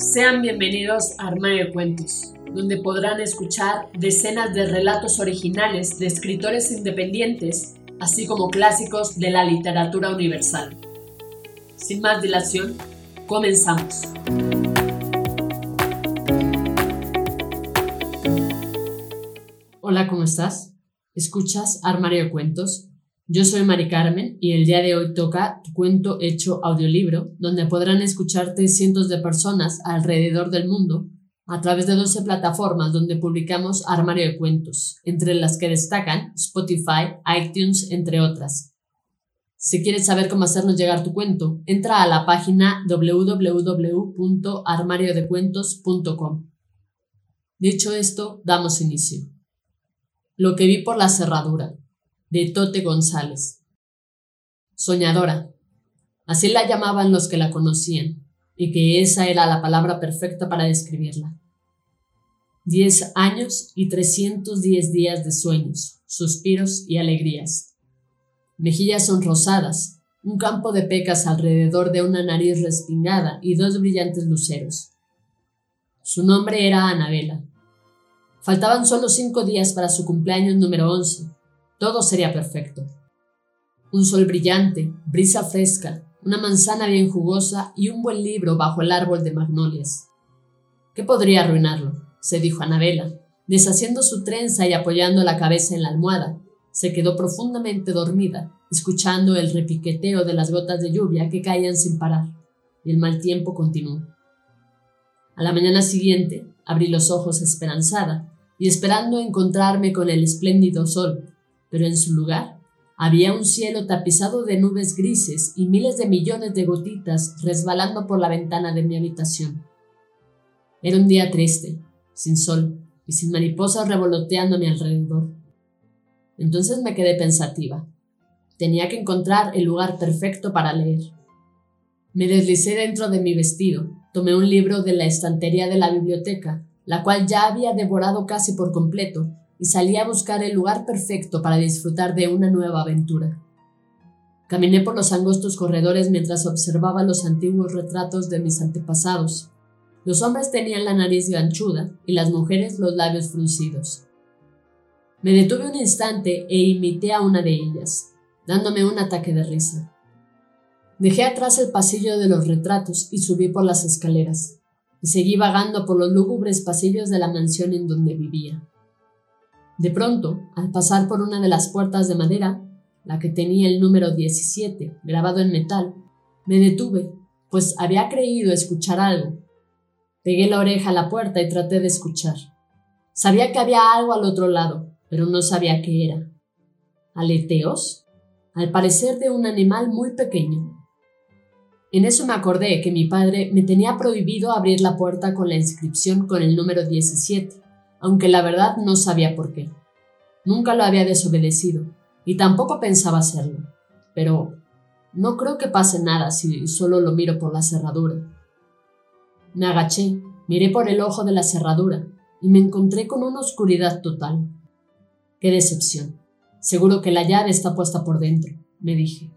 Sean bienvenidos a Armario de Cuentos, donde podrán escuchar decenas de relatos originales de escritores independientes, así como clásicos de la literatura universal. Sin más dilación, comenzamos. Hola, ¿cómo estás? ¿Escuchas Armario de Cuentos? Yo soy Mari Carmen y el día de hoy toca tu cuento hecho audiolibro, donde podrán escucharte cientos de personas alrededor del mundo a través de 12 plataformas donde publicamos Armario de Cuentos, entre las que destacan Spotify, iTunes, entre otras. Si quieres saber cómo hacernos llegar tu cuento, entra a la página www.armariodecuentos.com. Dicho esto, damos inicio. Lo que vi por la cerradura de Tote González. Soñadora. Así la llamaban los que la conocían, y que esa era la palabra perfecta para describirla. Diez años y trescientos diez días de sueños, suspiros y alegrías. Mejillas sonrosadas, un campo de pecas alrededor de una nariz respingada y dos brillantes luceros. Su nombre era Anabela. Faltaban solo cinco días para su cumpleaños número once, todo sería perfecto. Un sol brillante, brisa fresca, una manzana bien jugosa y un buen libro bajo el árbol de magnolias. ¿Qué podría arruinarlo? se dijo Anabela, deshaciendo su trenza y apoyando la cabeza en la almohada. Se quedó profundamente dormida, escuchando el repiqueteo de las gotas de lluvia que caían sin parar, y el mal tiempo continuó. A la mañana siguiente abrí los ojos esperanzada y esperando encontrarme con el espléndido sol pero en su lugar había un cielo tapizado de nubes grises y miles de millones de gotitas resbalando por la ventana de mi habitación. Era un día triste, sin sol y sin mariposas revoloteando a mi alrededor. Entonces me quedé pensativa. Tenía que encontrar el lugar perfecto para leer. Me deslicé dentro de mi vestido, tomé un libro de la estantería de la biblioteca, la cual ya había devorado casi por completo, y salí a buscar el lugar perfecto para disfrutar de una nueva aventura. Caminé por los angostos corredores mientras observaba los antiguos retratos de mis antepasados. Los hombres tenían la nariz ganchuda y las mujeres los labios fruncidos. Me detuve un instante e imité a una de ellas, dándome un ataque de risa. Dejé atrás el pasillo de los retratos y subí por las escaleras, y seguí vagando por los lúgubres pasillos de la mansión en donde vivía. De pronto, al pasar por una de las puertas de madera, la que tenía el número 17 grabado en metal, me detuve, pues había creído escuchar algo. Pegué la oreja a la puerta y traté de escuchar. Sabía que había algo al otro lado, pero no sabía qué era. ¿Aleteos? Al parecer de un animal muy pequeño. En eso me acordé que mi padre me tenía prohibido abrir la puerta con la inscripción con el número 17 aunque la verdad no sabía por qué. Nunca lo había desobedecido y tampoco pensaba hacerlo, pero no creo que pase nada si solo lo miro por la cerradura. Me agaché, miré por el ojo de la cerradura y me encontré con una oscuridad total. Qué decepción. Seguro que la llave está puesta por dentro, me dije.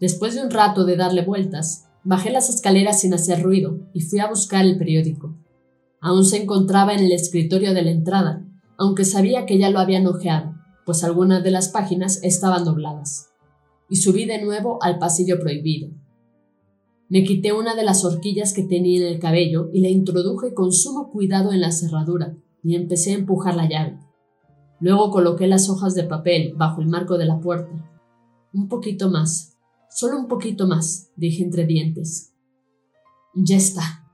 Después de un rato de darle vueltas, bajé las escaleras sin hacer ruido y fui a buscar el periódico. Aún se encontraba en el escritorio de la entrada, aunque sabía que ya lo habían ojeado, pues algunas de las páginas estaban dobladas. Y subí de nuevo al pasillo prohibido. Me quité una de las horquillas que tenía en el cabello y la introduje con sumo cuidado en la cerradura y empecé a empujar la llave. Luego coloqué las hojas de papel bajo el marco de la puerta. Un poquito más, solo un poquito más, dije entre dientes. Ya está,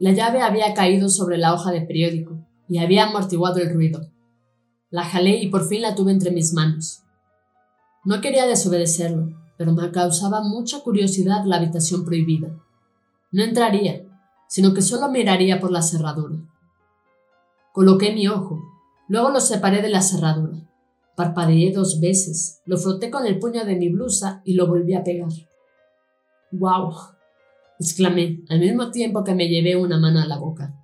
la llave había caído sobre la hoja de periódico y había amortiguado el ruido. La jalé y por fin la tuve entre mis manos. No quería desobedecerlo, pero me causaba mucha curiosidad la habitación prohibida. No entraría, sino que solo miraría por la cerradura. Coloqué mi ojo, luego lo separé de la cerradura. Parpadeé dos veces, lo froté con el puño de mi blusa y lo volví a pegar. ¡Guau! Exclamé, al mismo tiempo que me llevé una mano a la boca.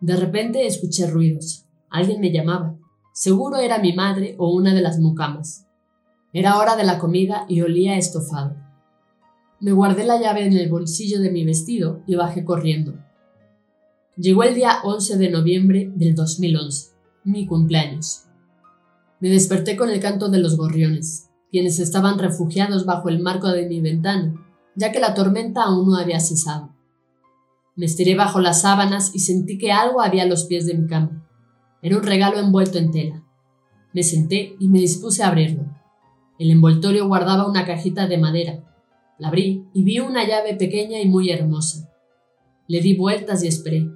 De repente escuché ruidos. Alguien me llamaba. Seguro era mi madre o una de las mucamas. Era hora de la comida y olía estofado. Me guardé la llave en el bolsillo de mi vestido y bajé corriendo. Llegó el día 11 de noviembre del 2011, mi cumpleaños. Me desperté con el canto de los gorriones, quienes estaban refugiados bajo el marco de mi ventana, ya que la tormenta aún no había cesado. Me estiré bajo las sábanas y sentí que algo había a los pies de mi cama. Era un regalo envuelto en tela. Me senté y me dispuse a abrirlo. El envoltorio guardaba una cajita de madera. La abrí y vi una llave pequeña y muy hermosa. Le di vueltas y esperé.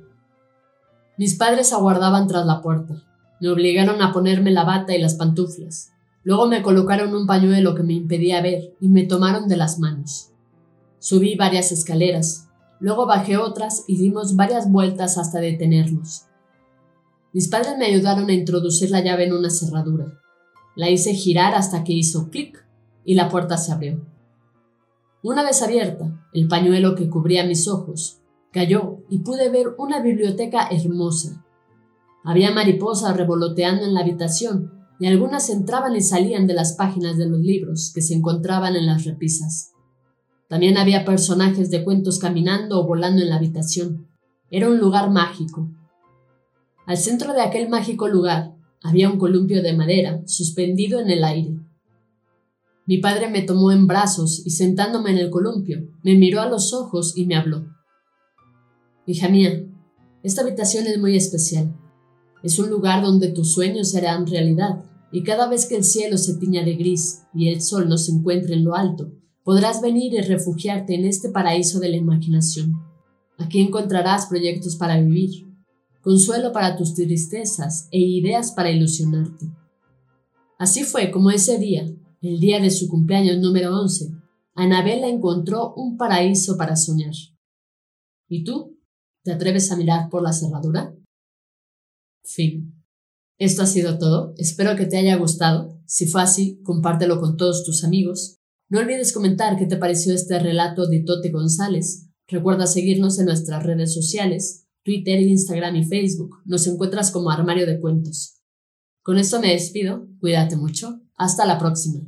Mis padres aguardaban tras la puerta. Me obligaron a ponerme la bata y las pantuflas. Luego me colocaron un pañuelo que me impedía ver y me tomaron de las manos. Subí varias escaleras, luego bajé otras y dimos varias vueltas hasta detenernos. Mis padres me ayudaron a introducir la llave en una cerradura. La hice girar hasta que hizo clic y la puerta se abrió. Una vez abierta, el pañuelo que cubría mis ojos cayó y pude ver una biblioteca hermosa. Había mariposas revoloteando en la habitación y algunas entraban y salían de las páginas de los libros que se encontraban en las repisas. También había personajes de cuentos caminando o volando en la habitación. Era un lugar mágico. Al centro de aquel mágico lugar había un columpio de madera suspendido en el aire. Mi padre me tomó en brazos y sentándome en el columpio, me miró a los ojos y me habló. Hija mía, esta habitación es muy especial. Es un lugar donde tus sueños serán realidad, y cada vez que el cielo se tiña de gris y el sol no se encuentre en lo alto, podrás venir y refugiarte en este paraíso de la imaginación. Aquí encontrarás proyectos para vivir, consuelo para tus tristezas e ideas para ilusionarte. Así fue como ese día, el día de su cumpleaños número 11, Anabela encontró un paraíso para soñar. ¿Y tú? ¿Te atreves a mirar por la cerradura? Fin. Esto ha sido todo. Espero que te haya gustado. Si fue así, compártelo con todos tus amigos. No olvides comentar qué te pareció este relato de Tote González. Recuerda seguirnos en nuestras redes sociales Twitter, Instagram y Facebook. Nos encuentras como Armario de Cuentos. Con esto me despido, cuídate mucho, hasta la próxima.